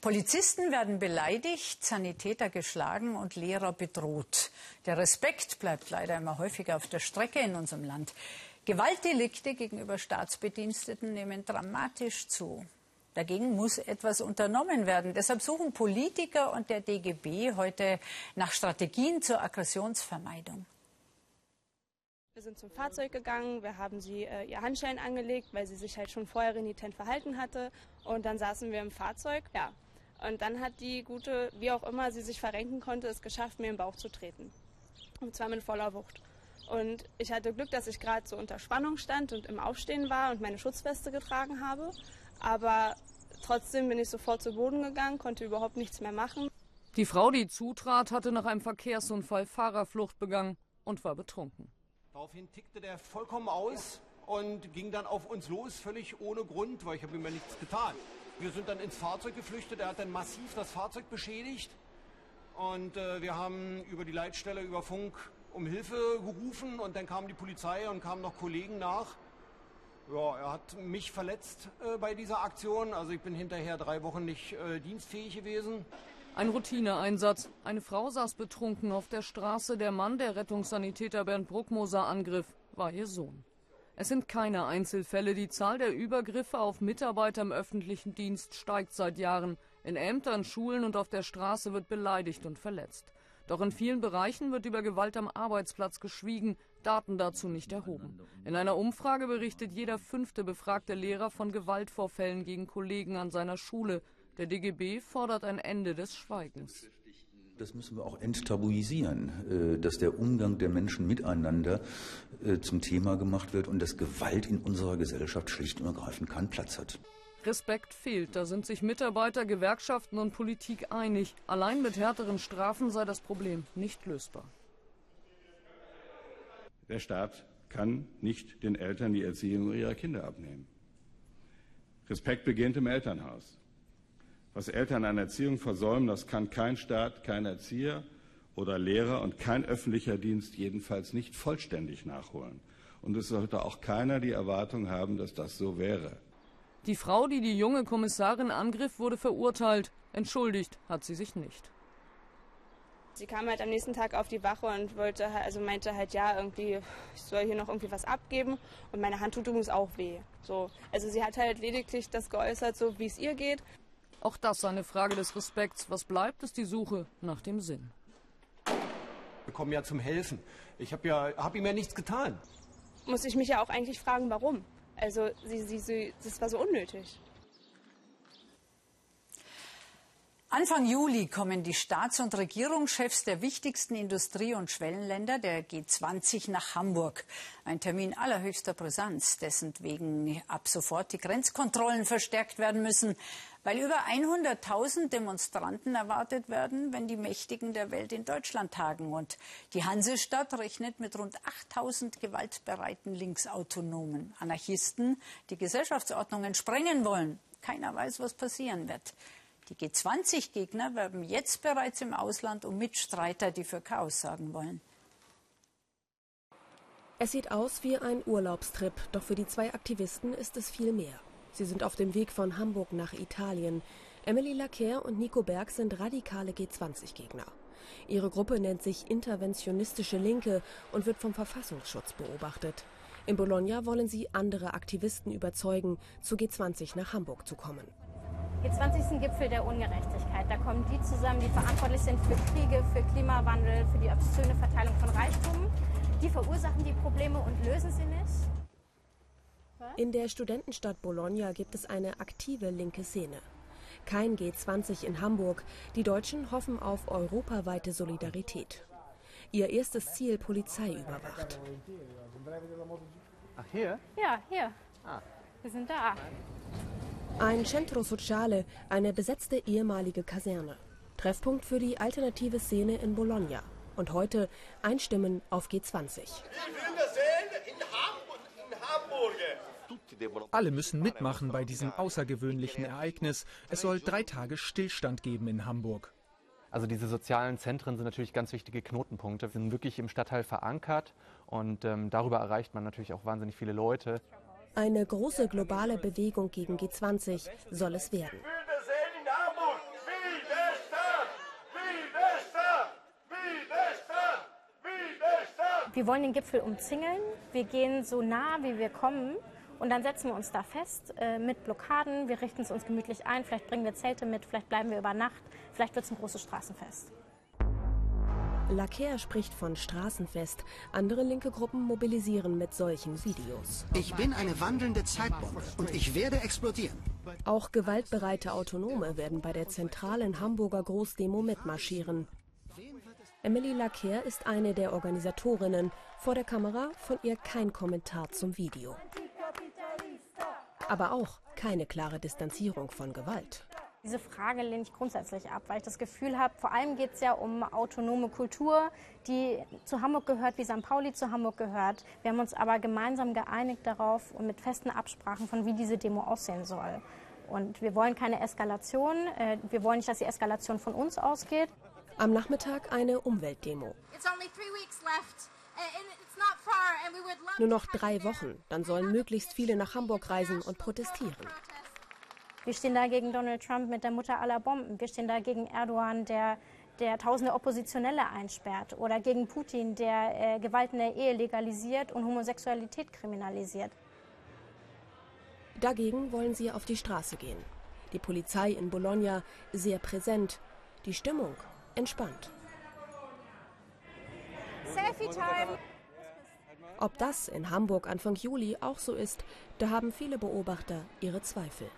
Polizisten werden beleidigt, Sanitäter geschlagen und Lehrer bedroht. Der Respekt bleibt leider immer häufiger auf der Strecke in unserem Land. Gewaltdelikte gegenüber Staatsbediensteten nehmen dramatisch zu. Dagegen muss etwas unternommen werden. Deshalb suchen Politiker und der DGB heute nach Strategien zur Aggressionsvermeidung. Wir sind zum Fahrzeug gegangen, wir haben sie äh, ihr Handschellen angelegt, weil sie sich halt schon vorher renitent verhalten hatte. Und dann saßen wir im Fahrzeug. Ja. Und dann hat die gute, wie auch immer sie sich verrenken konnte, es geschafft, mir im Bauch zu treten. Und zwar mit voller Wucht. Und ich hatte Glück, dass ich gerade so unter Spannung stand und im Aufstehen war und meine Schutzweste getragen habe. Aber trotzdem bin ich sofort zu Boden gegangen, konnte überhaupt nichts mehr machen. Die Frau, die zutrat, hatte nach einem Verkehrsunfall Fahrerflucht begangen und war betrunken. Daraufhin tickte der vollkommen aus und ging dann auf uns los, völlig ohne Grund, weil ich habe ihm ja nichts getan. Wir sind dann ins Fahrzeug geflüchtet, er hat dann massiv das Fahrzeug beschädigt und äh, wir haben über die Leitstelle, über Funk um Hilfe gerufen und dann kam die Polizei und kamen noch Kollegen nach. Ja, er hat mich verletzt äh, bei dieser Aktion. Also ich bin hinterher drei Wochen nicht äh, dienstfähig gewesen. Ein Routineeinsatz. Eine Frau saß betrunken auf der Straße. Der Mann, der Rettungssanitäter Bernd Bruckmoser angriff, war ihr Sohn. Es sind keine Einzelfälle. Die Zahl der Übergriffe auf Mitarbeiter im öffentlichen Dienst steigt seit Jahren. In Ämtern, Schulen und auf der Straße wird beleidigt und verletzt. Doch in vielen Bereichen wird über Gewalt am Arbeitsplatz geschwiegen, Daten dazu nicht erhoben. In einer Umfrage berichtet jeder fünfte befragte Lehrer von Gewaltvorfällen gegen Kollegen an seiner Schule. Der DGB fordert ein Ende des Schweigens. Das müssen wir auch enttabuisieren, äh, dass der Umgang der Menschen miteinander äh, zum Thema gemacht wird und dass Gewalt in unserer Gesellschaft schlicht und ergreifend keinen Platz hat. Respekt fehlt. Da sind sich Mitarbeiter, Gewerkschaften und Politik einig. Allein mit härteren Strafen sei das Problem nicht lösbar. Der Staat kann nicht den Eltern die Erziehung ihrer Kinder abnehmen. Respekt beginnt im Elternhaus. Was Eltern an Erziehung versäumen, das kann kein Staat, kein Erzieher oder Lehrer und kein öffentlicher Dienst jedenfalls nicht vollständig nachholen. Und es sollte auch keiner die Erwartung haben, dass das so wäre. Die Frau, die die junge Kommissarin angriff, wurde verurteilt. Entschuldigt hat sie sich nicht. Sie kam halt am nächsten Tag auf die Wache und wollte, also meinte halt, ja, irgendwie, ich soll hier noch irgendwie was abgeben und meine Hand tut übrigens auch weh. So, also sie hat halt lediglich das geäußert, so wie es ihr geht. Auch das eine Frage des Respekts. Was bleibt, ist die Suche nach dem Sinn. Wir kommen ja zum Helfen. Ich habe ja, hab ihm ja nichts getan. Muss ich mich ja auch eigentlich fragen, warum? Also sie, sie, sie, das war so unnötig. Anfang Juli kommen die Staats- und Regierungschefs der wichtigsten Industrie- und Schwellenländer der G20 nach Hamburg. Ein Termin allerhöchster Brisanz, dessen wegen ab sofort die Grenzkontrollen verstärkt werden müssen weil über 100.000 Demonstranten erwartet werden, wenn die Mächtigen der Welt in Deutschland tagen. Und die Hansestadt rechnet mit rund 8.000 gewaltbereiten Linksautonomen, Anarchisten, die Gesellschaftsordnungen sprengen wollen. Keiner weiß, was passieren wird. Die G20-Gegner werben jetzt bereits im Ausland um Mitstreiter, die für Chaos sorgen wollen. Es sieht aus wie ein Urlaubstrip, doch für die zwei Aktivisten ist es viel mehr. Sie sind auf dem Weg von Hamburg nach Italien. Emily Lacker und Nico Berg sind radikale G20-Gegner. Ihre Gruppe nennt sich Interventionistische Linke und wird vom Verfassungsschutz beobachtet. In Bologna wollen sie andere Aktivisten überzeugen, zu G20 nach Hamburg zu kommen. G20 ist ein Gipfel der Ungerechtigkeit. Da kommen die zusammen, die verantwortlich sind für Kriege, für Klimawandel, für die obszöne Verteilung von Reichtum. Die verursachen die Probleme und lösen sie nicht. In der Studentenstadt Bologna gibt es eine aktive linke Szene. Kein G20 in Hamburg. Die Deutschen hoffen auf europaweite Solidarität. Ihr erstes Ziel Polizei überwacht. Ach, hier? Ja, hier. Ah. Wir sind da. Ein Centro Sociale, eine besetzte ehemalige Kaserne. Treffpunkt für die alternative Szene in Bologna. Und heute Einstimmen auf G20. Alle müssen mitmachen bei diesem außergewöhnlichen Ereignis. Es soll drei Tage Stillstand geben in Hamburg. Also diese sozialen Zentren sind natürlich ganz wichtige Knotenpunkte, Sie sind wirklich im Stadtteil verankert und ähm, darüber erreicht man natürlich auch wahnsinnig viele Leute. Eine große globale Bewegung gegen G20 soll es werden. Wir wollen den Gipfel umzingeln. Wir gehen so nah, wie wir kommen. Und dann setzen wir uns da fest äh, mit Blockaden. Wir richten es uns gemütlich ein. Vielleicht bringen wir Zelte mit. Vielleicht bleiben wir über Nacht. Vielleicht wird es ein großes Straßenfest. Lacker spricht von Straßenfest. Andere linke Gruppen mobilisieren mit solchen Videos. Ich bin eine wandelnde Zeitbombe und ich werde explodieren. Auch gewaltbereite Autonome werden bei der zentralen Hamburger Großdemo mitmarschieren. Emily Lacker ist eine der Organisatorinnen. Vor der Kamera von ihr kein Kommentar zum Video. Aber auch keine klare Distanzierung von Gewalt. Diese Frage lehne ich grundsätzlich ab, weil ich das Gefühl habe, vor allem geht es ja um autonome Kultur, die zu Hamburg gehört, wie St. Pauli zu Hamburg gehört. Wir haben uns aber gemeinsam geeinigt darauf und mit festen Absprachen von, wie diese Demo aussehen soll. Und wir wollen keine Eskalation. Äh, wir wollen nicht, dass die Eskalation von uns ausgeht. Am Nachmittag eine Umweltdemo. Nur noch drei Wochen, dann sollen möglichst viele nach Hamburg reisen und protestieren. Wir stehen da gegen Donald Trump mit der Mutter aller Bomben. Wir stehen da gegen Erdogan, der, der tausende Oppositionelle einsperrt. Oder gegen Putin, der äh, Gewalt in der Ehe legalisiert und Homosexualität kriminalisiert. Dagegen wollen sie auf die Straße gehen. Die Polizei in Bologna sehr präsent. Die Stimmung entspannt. Selfie-Time! Ob das in Hamburg Anfang Juli auch so ist, da haben viele Beobachter ihre Zweifel.